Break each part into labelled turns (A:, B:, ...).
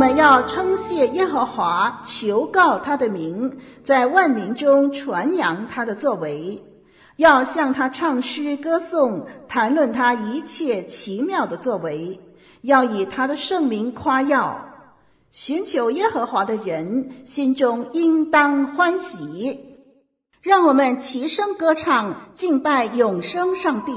A: 我们要称谢耶和华，求告他的名，在万民中传扬他的作为，要向他唱诗歌颂，谈论他一切奇妙的作为，要以他的圣名夸耀。寻求耶和华的人心中应当欢喜。让我们齐声歌唱，敬拜永生上帝。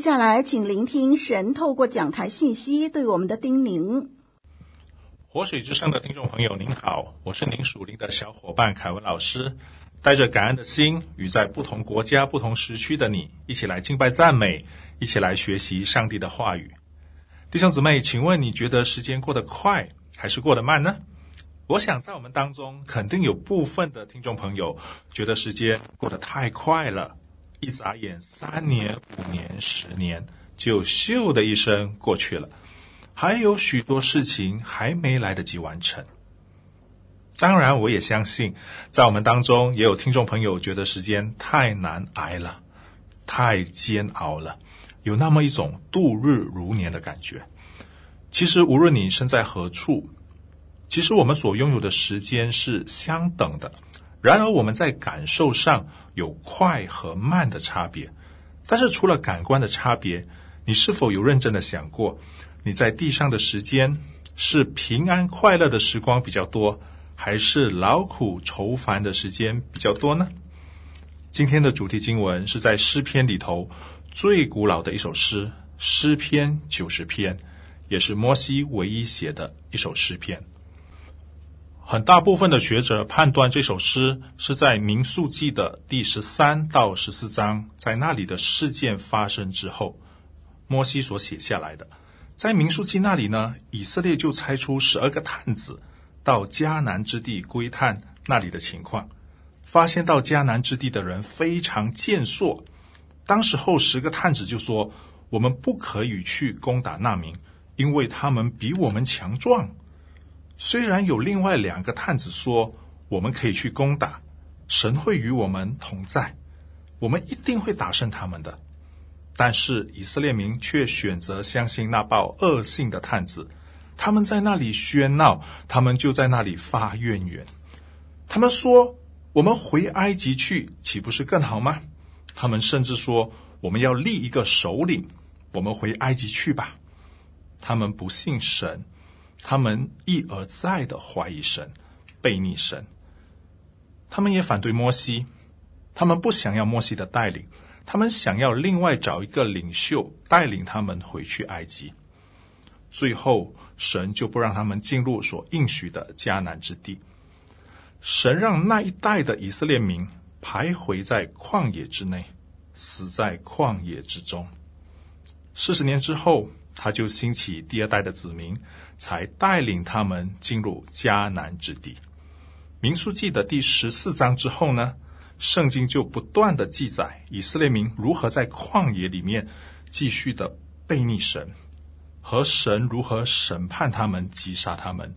A: 接下来，请聆听神透过讲台信息对我们的叮咛。
B: 活水之声的听众朋友，您好，我是您属灵的小伙伴凯文老师，带着感恩的心，与在不同国家、不同时区的你一起来敬拜赞美，一起来学习上帝的话语。弟兄姊妹，请问你觉得时间过得快还是过得慢呢？我想在我们当中，肯定有部分的听众朋友觉得时间过得太快了。一眨眼，三年、五年、十年，就咻的一声过去了，还有许多事情还没来得及完成。当然，我也相信，在我们当中也有听众朋友觉得时间太难挨了，太煎熬了，有那么一种度日如年的感觉。其实，无论你身在何处，其实我们所拥有的时间是相等的。然而我们在感受上有快和慢的差别。但是除了感官的差别，你是否有认真的想过，你在地上的时间是平安快乐的时光比较多，还是劳苦愁烦的时间比较多呢？今天的主题经文是在诗篇里头最古老的一首诗，诗篇九十篇，也是摩西唯一写的一首诗篇。很大部分的学者判断这首诗是在民数记的第十三到十四章，在那里的事件发生之后，摩西所写下来的。在民数记那里呢，以色列就差出十二个探子到迦南之地窥探那里的情况，发现到迦南之地的人非常健硕。当时候十个探子就说：“我们不可以去攻打那民，因为他们比我们强壮。”虽然有另外两个探子说，我们可以去攻打，神会与我们同在，我们一定会打胜他们的。但是以色列民却选择相信那报恶信的探子，他们在那里喧闹，他们就在那里发怨言。他们说：“我们回埃及去，岂不是更好吗？”他们甚至说：“我们要立一个首领，我们回埃及去吧。”他们不信神。他们一而再的怀疑神，悖逆神。他们也反对摩西，他们不想要摩西的带领，他们想要另外找一个领袖带领他们回去埃及。最后，神就不让他们进入所应许的迦南之地。神让那一代的以色列民徘徊在旷野之内，死在旷野之中。四十年之后，他就兴起第二代的子民。才带领他们进入迦南之地。民数记的第十四章之后呢，圣经就不断的记载以色列民如何在旷野里面继续的悖逆神，和神如何审判他们、击杀他们。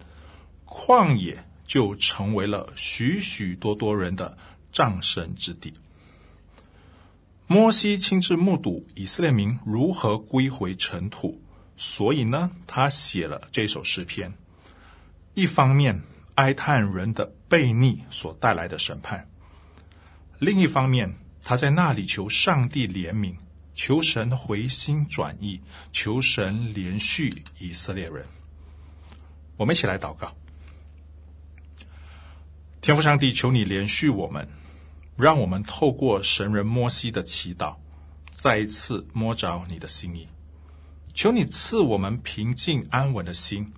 B: 旷野就成为了许许多多人的葬身之地。摩西亲自目睹以色列民如何归回尘土。所以呢，他写了这首诗篇，一方面哀叹人的悖逆所带来的审判，另一方面他在那里求上帝怜悯，求神回心转意，求神怜恤以色列人。我们一起来祷告：天父上帝，求你怜恤我们，让我们透过神人摩西的祈祷，再一次摸着你的心意。求你赐我们平静安稳的心，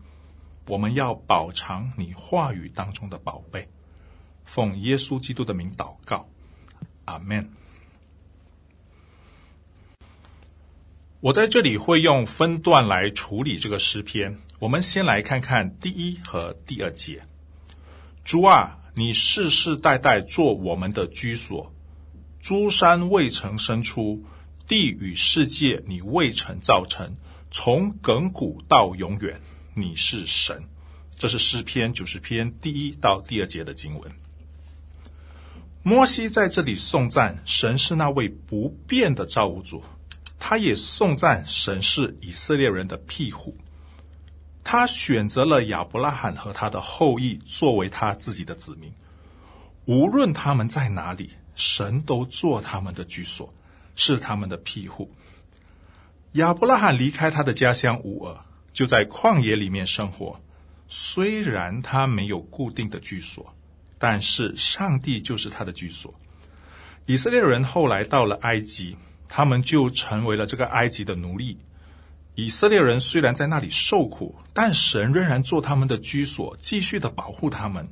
B: 我们要饱尝你话语当中的宝贝。奉耶稣基督的名祷告，阿门。我在这里会用分段来处理这个诗篇。我们先来看看第一和第二节：主啊，你世世代代做我们的居所，诸山未曾生出，地与世界你未曾造成。从亘古到永远，你是神。这是诗篇九十篇第一到第二节的经文。摩西在这里颂赞神是那位不变的造物主，他也颂赞神是以色列人的庇护。他选择了亚伯拉罕和他的后裔作为他自己的子民，无论他们在哪里，神都做他们的居所，是他们的庇护。亚伯拉罕离开他的家乡乌尔，就在旷野里面生活。虽然他没有固定的居所，但是上帝就是他的居所。以色列人后来到了埃及，他们就成为了这个埃及的奴隶。以色列人虽然在那里受苦，但神仍然做他们的居所，继续的保护他们，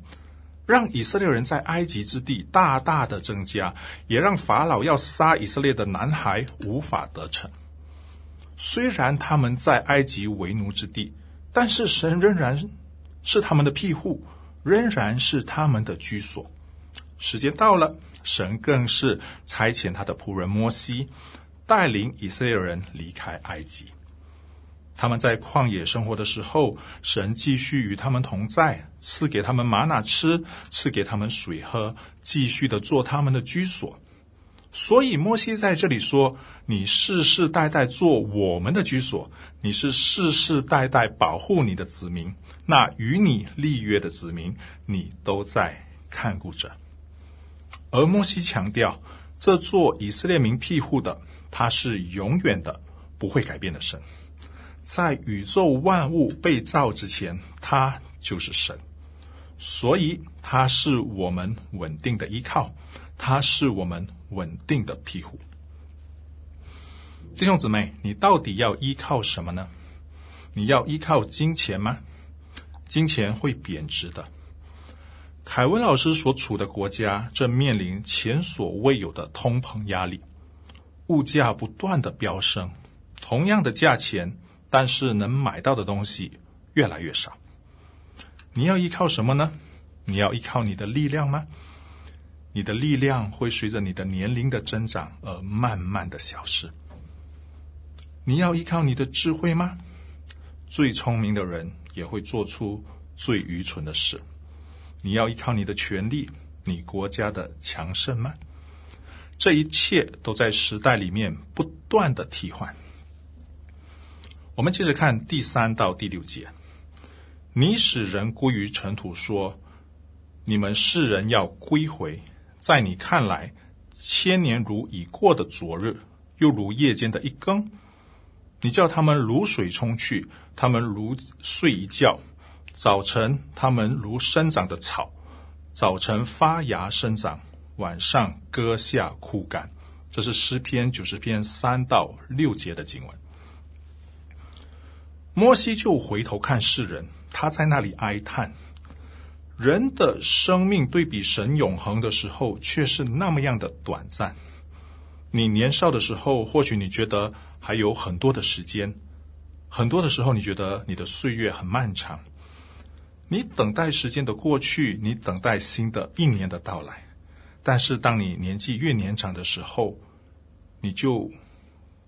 B: 让以色列人在埃及之地大大的增加，也让法老要杀以色列的男孩无法得逞。虽然他们在埃及为奴之地，但是神仍然是他们的庇护，仍然是他们的居所。时间到了，神更是差遣他的仆人摩西，带领以色列人离开埃及。他们在旷野生活的时候，神继续与他们同在，赐给他们吗哪吃，赐给他们水喝，继续的做他们的居所。所以摩西在这里说：“你世世代代做我们的居所，你是世世代代保护你的子民，那与你立约的子民，你都在看顾着。”而摩西强调，这做以色列民庇护的，他是永远的、不会改变的神。在宇宙万物被造之前，他就是神，所以他是我们稳定的依靠，他是我们稳定的庇护。弟兄姊妹，你到底要依靠什么呢？你要依靠金钱吗？金钱会贬值的。凯文老师所处的国家正面临前所未有的通膨压力，物价不断的飙升，同样的价钱。但是能买到的东西越来越少，你要依靠什么呢？你要依靠你的力量吗？你的力量会随着你的年龄的增长而慢慢的消失。你要依靠你的智慧吗？最聪明的人也会做出最愚蠢的事。你要依靠你的权力，你国家的强盛吗？这一切都在时代里面不断的替换。我们接着看第三到第六节。你使人归于尘土，说：“你们世人要归回。”在你看来，千年如已过的昨日，又如夜间的一更。你叫他们如水冲去，他们如睡一觉。早晨，他们如生长的草，早晨发芽生长，晚上割下枯干。这是诗篇九十篇三到六节的经文。摩西就回头看世人，他在那里哀叹：人的生命对比神永恒的时候，却是那么样的短暂。你年少的时候，或许你觉得还有很多的时间，很多的时候，你觉得你的岁月很漫长。你等待时间的过去，你等待新的一年的到来。但是，当你年纪越年长的时候，你就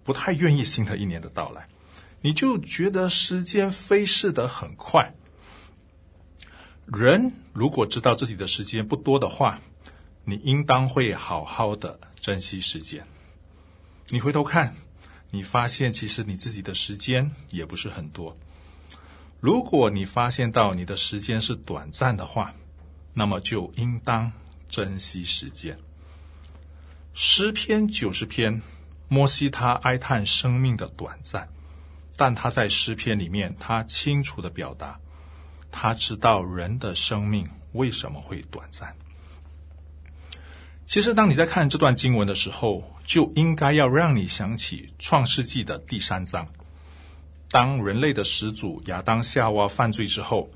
B: 不太愿意新的一年的到来。你就觉得时间飞逝的很快。人如果知道自己的时间不多的话，你应当会好好的珍惜时间。你回头看，你发现其实你自己的时间也不是很多。如果你发现到你的时间是短暂的话，那么就应当珍惜时间。诗篇九十篇，摩西他哀叹生命的短暂。但他在诗篇里面，他清楚的表达，他知道人的生命为什么会短暂。其实，当你在看这段经文的时候，就应该要让你想起创世纪的第三章。当人类的始祖亚当夏娃犯罪之后，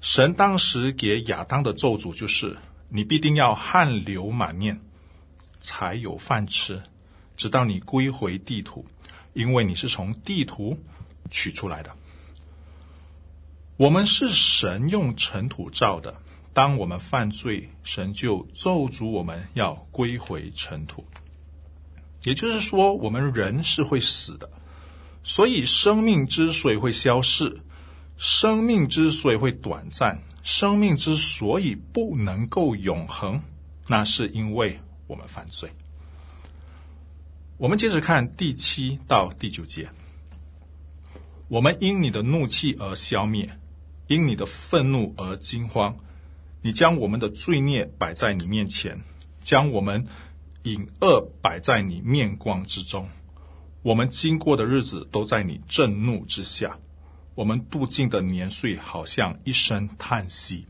B: 神当时给亚当的咒诅就是：你必定要汗流满面，才有饭吃，直到你归回地土，因为你是从地土。取出来的。我们是神用尘土造的。当我们犯罪，神就咒诅我们要归回尘土。也就是说，我们人是会死的。所以，生命之所以会消逝，生命之所以会短暂，生命之所以不能够永恒，那是因为我们犯罪。我们接着看第七到第九节。我们因你的怒气而消灭，因你的愤怒而惊慌。你将我们的罪孽摆在你面前，将我们隐恶摆在你面光之中。我们经过的日子都在你震怒之下，我们度尽的年岁好像一声叹息。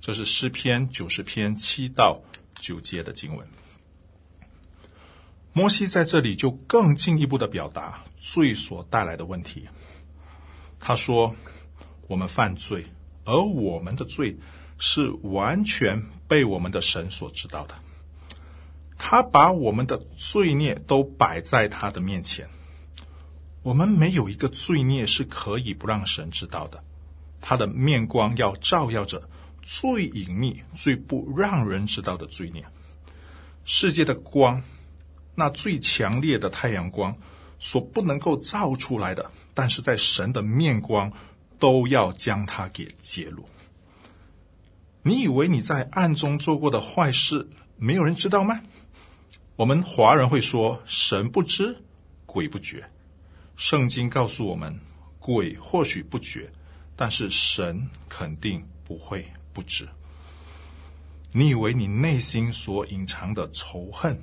B: 这是诗篇九十篇七到九节的经文。摩西在这里就更进一步的表达罪所带来的问题。他说：“我们犯罪，而我们的罪是完全被我们的神所知道的。他把我们的罪孽都摆在他的面前。我们没有一个罪孽是可以不让神知道的。他的面光要照耀着最隐秘、最不让人知道的罪孽。世界的光，那最强烈的太阳光。”所不能够照出来的，但是在神的面光，都要将它给揭露。你以为你在暗中做过的坏事，没有人知道吗？我们华人会说“神不知，鬼不觉”。圣经告诉我们，鬼或许不觉，但是神肯定不会不知。你以为你内心所隐藏的仇恨、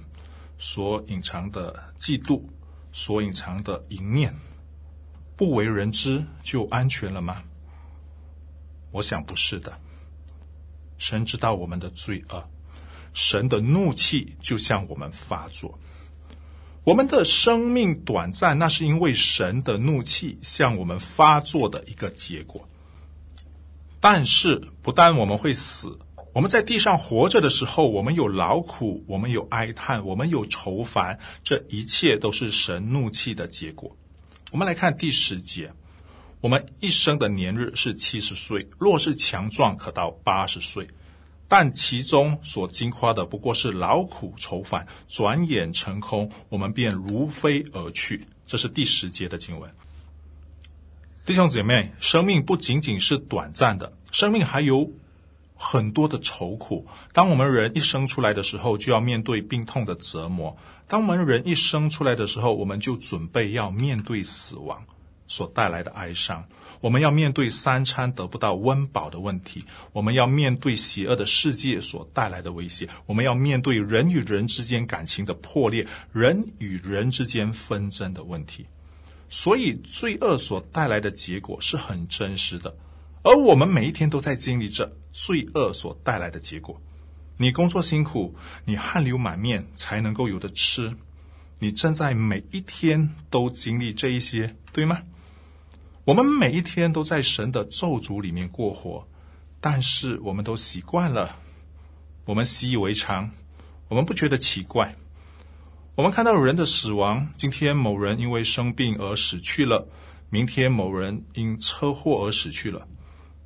B: 所隐藏的嫉妒、所隐藏的淫念，不为人知就安全了吗？我想不是的。神知道我们的罪恶，神的怒气就向我们发作。我们的生命短暂，那是因为神的怒气向我们发作的一个结果。但是，不但我们会死，我们在地上活着的时候，我们有劳苦，我们有哀叹，我们有愁烦，这一切都是神怒气的结果。我们来看第十节：我们一生的年日是七十岁，若是强壮，可到八十岁，但其中所经夸的不过是劳苦愁烦，转眼成空，我们便如飞而去。这是第十节的经文。弟兄姐妹，生命不仅仅是短暂的，生命还有很多的愁苦。当我们人一生出来的时候，就要面对病痛的折磨；当我们人一生出来的时候，我们就准备要面对死亡所带来的哀伤。我们要面对三餐得不到温饱的问题；我们要面对邪恶的世界所带来的威胁；我们要面对人与人之间感情的破裂，人与人之间纷争的问题。所以，罪恶所带来的结果是很真实的，而我们每一天都在经历着罪恶所带来的结果。你工作辛苦，你汗流满面才能够有的吃，你正在每一天都经历这一些，对吗？我们每一天都在神的咒诅里面过活，但是我们都习惯了，我们习以为常，我们不觉得奇怪。我们看到人的死亡，今天某人因为生病而死去了，明天某人因车祸而死去了。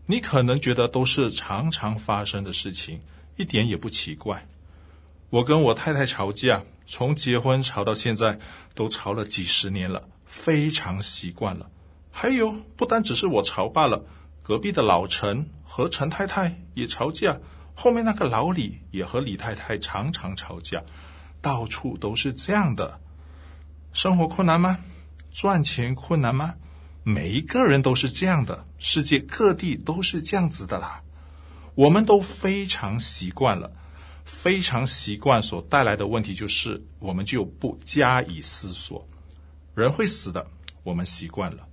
B: 你可能觉得都是常常发生的事情，一点也不奇怪。我跟我太太吵架，从结婚吵到现在，都吵了几十年了，非常习惯了。还有，不单只是我吵罢了，隔壁的老陈和陈太太也吵架，后面那个老李也和李太太常常吵架。到处都是这样的，生活困难吗？赚钱困难吗？每一个人都是这样的，世界各地都是这样子的。啦。我们都非常习惯了，非常习惯所带来的问题就是，我们就不加以思索。人会死的，我们习惯了；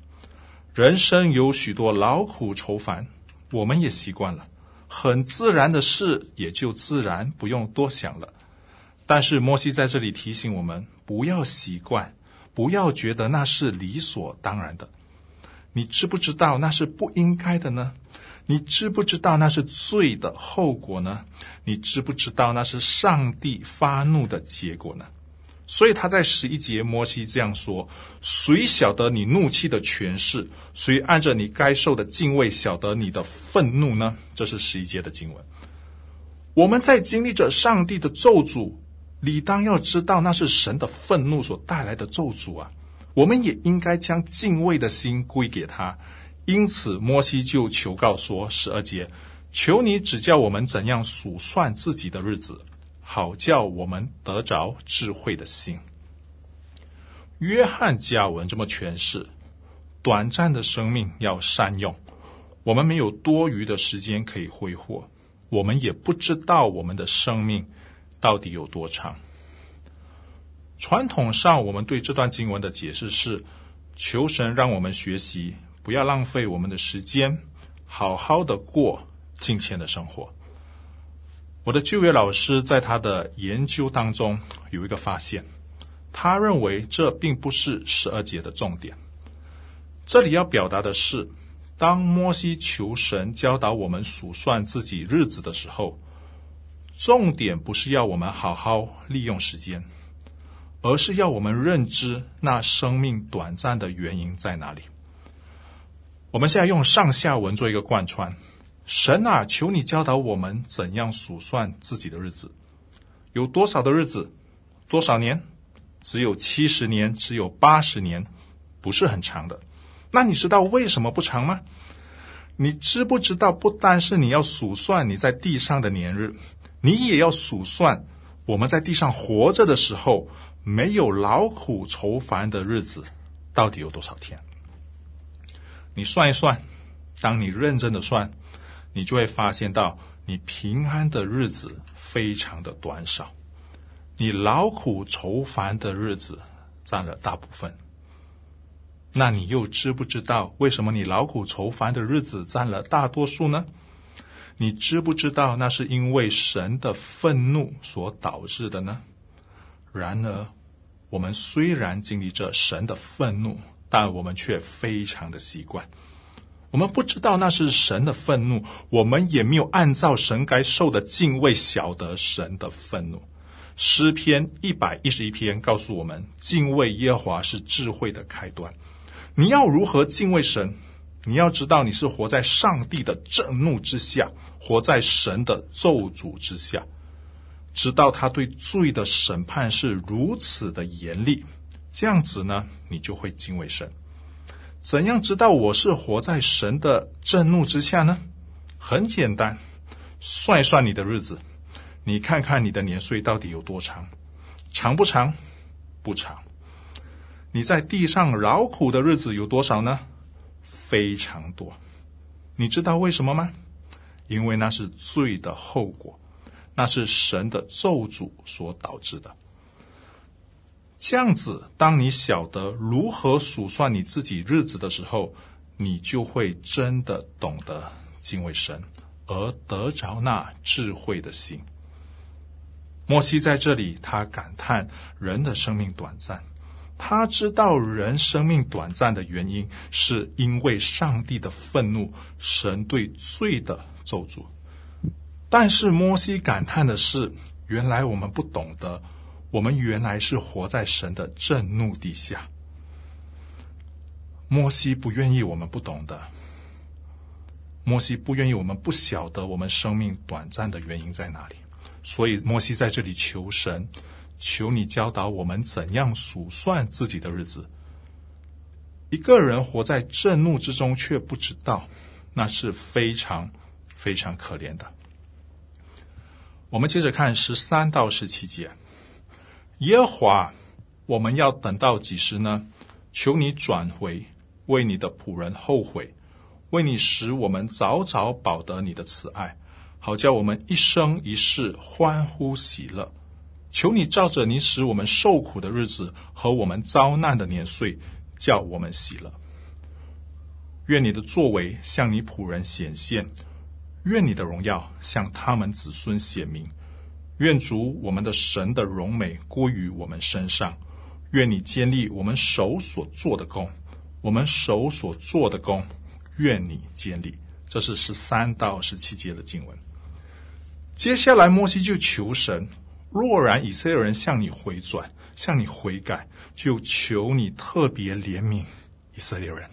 B: 人生有许多劳苦愁烦，我们也习惯了。很自然的事，也就自然不用多想了。但是摩西在这里提醒我们，不要习惯，不要觉得那是理所当然的。你知不知道那是不应该的呢？你知不知道那是罪的后果呢？你知不知道那是上帝发怒的结果呢？所以他在十一节，摩西这样说：“谁晓得你怒气的权势？谁按着你该受的敬畏晓得你的愤怒呢？”这是十一节的经文。我们在经历着上帝的咒诅。理当要知道，那是神的愤怒所带来的咒诅啊！我们也应该将敬畏的心归给他。因此，摩西就求告说：十二节，求你指教我们怎样数算自己的日子，好叫我们得着智慧的心。约翰加文这么诠释：短暂的生命要善用，我们没有多余的时间可以挥霍，我们也不知道我们的生命。到底有多长？传统上，我们对这段经文的解释是：求神让我们学习，不要浪费我们的时间，好好的过敬虔的生活。我的旧约老师在他的研究当中有一个发现，他认为这并不是十二节的重点。这里要表达的是，当摩西求神教导我们数算自己日子的时候。重点不是要我们好好利用时间，而是要我们认知那生命短暂的原因在哪里。我们现在用上下文做一个贯穿。神啊，求你教导我们怎样数算自己的日子，有多少的日子，多少年？只有七十年，只有八十年，不是很长的。那你知道为什么不长吗？你知不知道，不单是你要数算你在地上的年日。你也要数算我们在地上活着的时候，没有劳苦愁烦的日子，到底有多少天？你算一算，当你认真的算，你就会发现到，你平安的日子非常的短少，你劳苦愁烦的日子占了大部分。那你又知不知道为什么你劳苦愁烦的日子占了大多数呢？你知不知道那是因为神的愤怒所导致的呢？然而，我们虽然经历着神的愤怒，但我们却非常的习惯。我们不知道那是神的愤怒，我们也没有按照神该受的敬畏晓得神的愤怒。诗篇一百一十一篇告诉我们，敬畏耶和华是智慧的开端。你要如何敬畏神？你要知道你是活在上帝的震怒之下，活在神的咒诅之下，知道他对罪的审判是如此的严厉。这样子呢，你就会敬畏神。怎样知道我是活在神的震怒之下呢？很简单，算一算你的日子，你看看你的年岁到底有多长，长不长？不长。你在地上劳苦的日子有多少呢？非常多。你知道为什么吗？因为那是罪的后果，那是神的咒诅所导致的。这样子，当你晓得如何数算你自己日子的时候，你就会真的懂得敬畏神，而得着那智慧的心。摩西在这里，他感叹人的生命短暂，他知道人生命短暂的原因，是因为上帝的愤怒，神对罪的咒诅。但是摩西感叹的是，原来我们不懂得。我们原来是活在神的震怒底下。摩西不愿意我们不懂得，摩西不愿意我们不晓得我们生命短暂的原因在哪里，所以摩西在这里求神，求你教导我们怎样数算自己的日子。一个人活在震怒之中却不知道，那是非常非常可怜的。我们接着看十三到十七节。耶和华，我们要等到几时呢？求你转回，为你的仆人后悔，为你使我们早早保得你的慈爱，好叫我们一生一世欢呼喜乐。求你照着你使我们受苦的日子和我们遭难的年岁，叫我们喜乐。愿你的作为向你仆人显现，愿你的荣耀向他们子孙显明。愿主我们的神的荣美归于我们身上，愿你建立我们手所做的工，我们手所做的工，愿你建立。这是十三到十七节的经文。接下来，摩西就求神：若然以色列人向你回转，向你悔改，就求你特别怜悯以色列人。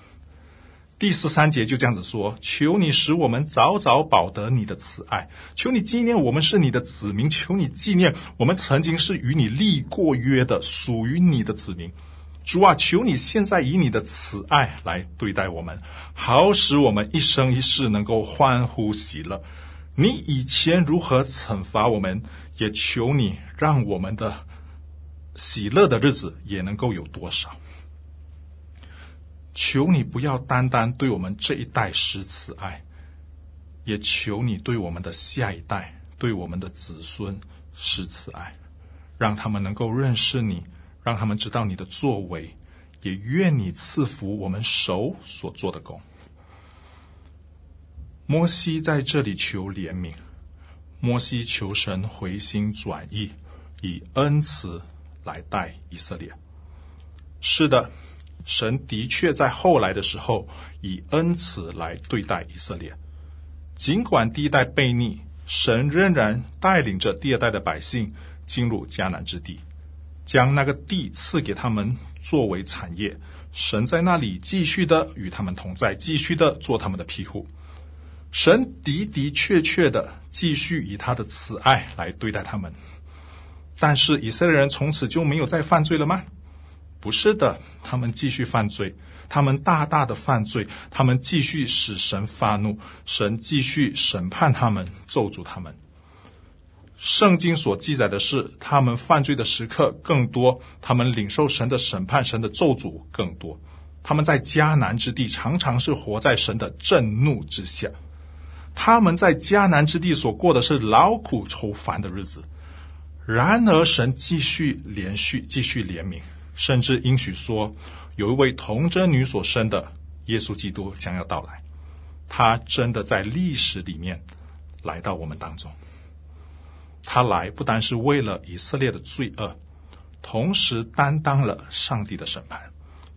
B: 第十三节就这样子说：“求你使我们早早保得你的慈爱，求你纪念我们是你的子民，求你纪念我们曾经是与你立过约的，属于你的子民。主啊，求你现在以你的慈爱来对待我们，好使我们一生一世能够欢呼喜乐。你以前如何惩罚我们，也求你让我们的喜乐的日子也能够有多少。”求你不要单单对我们这一代施慈爱，也求你对我们的下一代、对我们的子孙施慈爱，让他们能够认识你，让他们知道你的作为，也愿你赐福我们手所做的工。摩西在这里求怜悯，摩西求神回心转意，以恩慈来待以色列。是的。神的确在后来的时候以恩慈来对待以色列，尽管第一代悖逆，神仍然带领着第二代的百姓进入迦南之地，将那个地赐给他们作为产业。神在那里继续的与他们同在，继续的做他们的庇护。神的的确确的继续以他的慈爱来对待他们，但是以色列人从此就没有再犯罪了吗？不是的，他们继续犯罪，他们大大的犯罪，他们继续使神发怒，神继续审判他们，咒诅他们。圣经所记载的是，他们犯罪的时刻更多，他们领受神的审判、神的咒诅更多。他们在迦南之地常常是活在神的震怒之下。他们在迦南之地所过的是劳苦愁烦的日子。然而，神继续连续，继续怜悯，甚至应许说，有一位童贞女所生的耶稣基督将要到来。他真的在历史里面来到我们当中。他来不单是为了以色列的罪恶，同时担当了上帝的审判，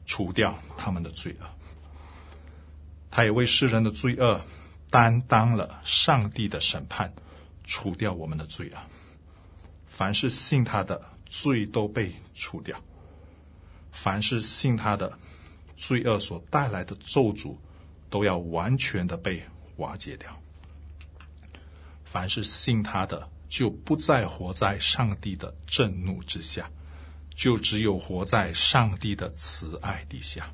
B: 除掉他们的罪恶。他也为世人的罪恶担当了上帝的审判，除掉我们的罪恶。凡是信他的，罪都被除掉；凡是信他的，罪恶所带来的咒诅，都要完全的被瓦解掉。凡是信他的，就不再活在上帝的震怒之下，就只有活在上帝的慈爱底下。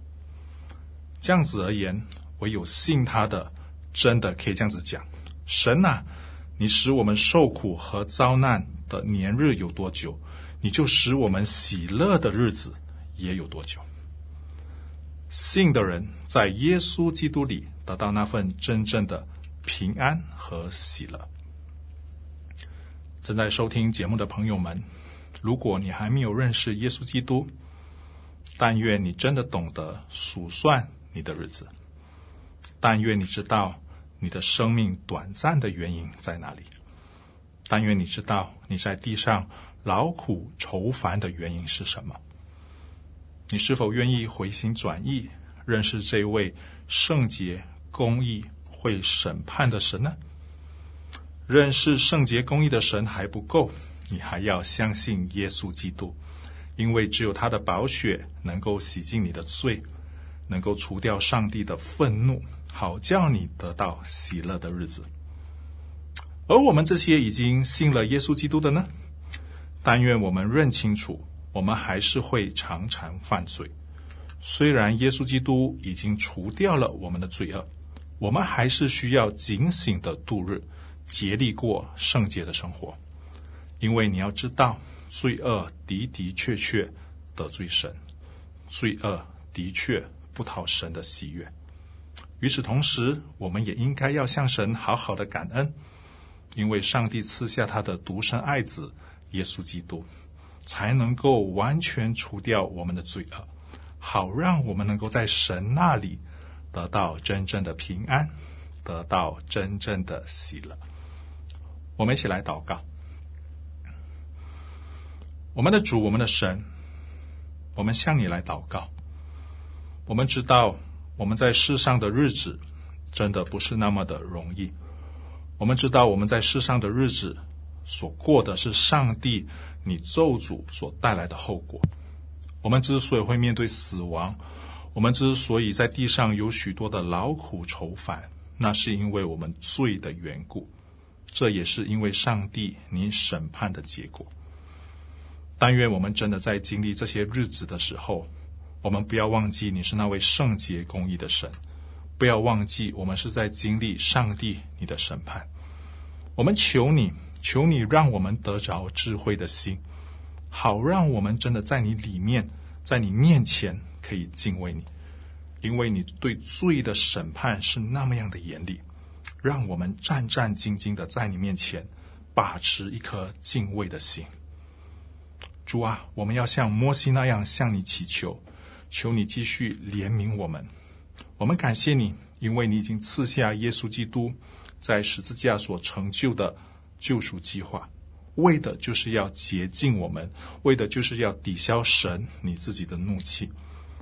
B: 这样子而言，唯有信他的，真的可以这样子讲：神啊，你使我们受苦和遭难的年日有多久，你就使我们喜乐的日子也有多久。信的人在耶稣基督里得到那份真正的平安和喜乐。正在收听节目的朋友们，如果你还没有认识耶稣基督，但愿你真的懂得数算你的日子，但愿你知道你的生命短暂的原因在哪里。但愿你知道你在地上劳苦愁烦的原因是什么？你是否愿意回心转意，认识这位圣洁、公义、会审判的神呢？认识圣洁、公义的神还不够，你还要相信耶稣基督，因为只有他的宝血能够洗净你的罪，能够除掉上帝的愤怒，好叫你得到喜乐的日子。而我们这些已经信了耶稣基督的呢？但愿我们认清楚，我们还是会常常犯罪。虽然耶稣基督已经除掉了我们的罪恶，我们还是需要警醒的度日，竭力过圣洁的生活。因为你要知道，罪恶的的确确得罪神，罪恶的确不讨神的喜悦。与此同时，我们也应该要向神好好的感恩。因为上帝赐下他的独生爱子耶稣基督，才能够完全除掉我们的罪恶，好让我们能够在神那里得到真正的平安，得到真正的喜乐。我们一起来祷告：我们的主，我们的神，我们向你来祷告。我们知道我们在世上的日子真的不是那么的容易。我们知道我们在世上的日子所过的是上帝你咒诅所带来的后果。我们之所以会面对死亡，我们之所以在地上有许多的劳苦愁烦，那是因为我们罪的缘故。这也是因为上帝你审判的结果。但愿我们真的在经历这些日子的时候，我们不要忘记你是那位圣洁公义的神。不要忘记，我们是在经历上帝你的审判。我们求你，求你让我们得着智慧的心，好让我们真的在你里面，在你面前可以敬畏你，因为你对罪的审判是那么样的严厉。让我们战战兢兢的在你面前把持一颗敬畏的心。主啊，我们要像摩西那样向你祈求，求你继续怜悯我们。我们感谢你，因为你已经赐下耶稣基督在十字架所成就的救赎计划，为的就是要洁净我们，为的就是要抵消神你自己的怒气，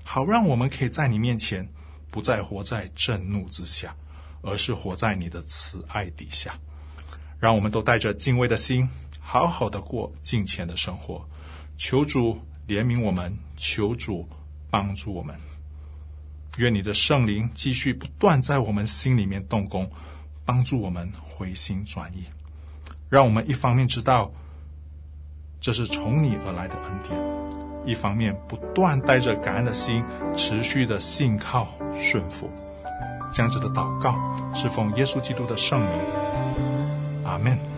B: 好让我们可以在你面前不再活在震怒之下，而是活在你的慈爱底下。让我们都带着敬畏的心，好好的过敬虔的生活。求主怜悯我们，求主帮助我们。愿你的圣灵继续不断在我们心里面动工，帮助我们回心转意，让我们一方面知道这是从你而来的恩典，一方面不断带着感恩的心，持续的信靠顺服。这样子的祷告是奉耶稣基督的圣名，阿
C: 门。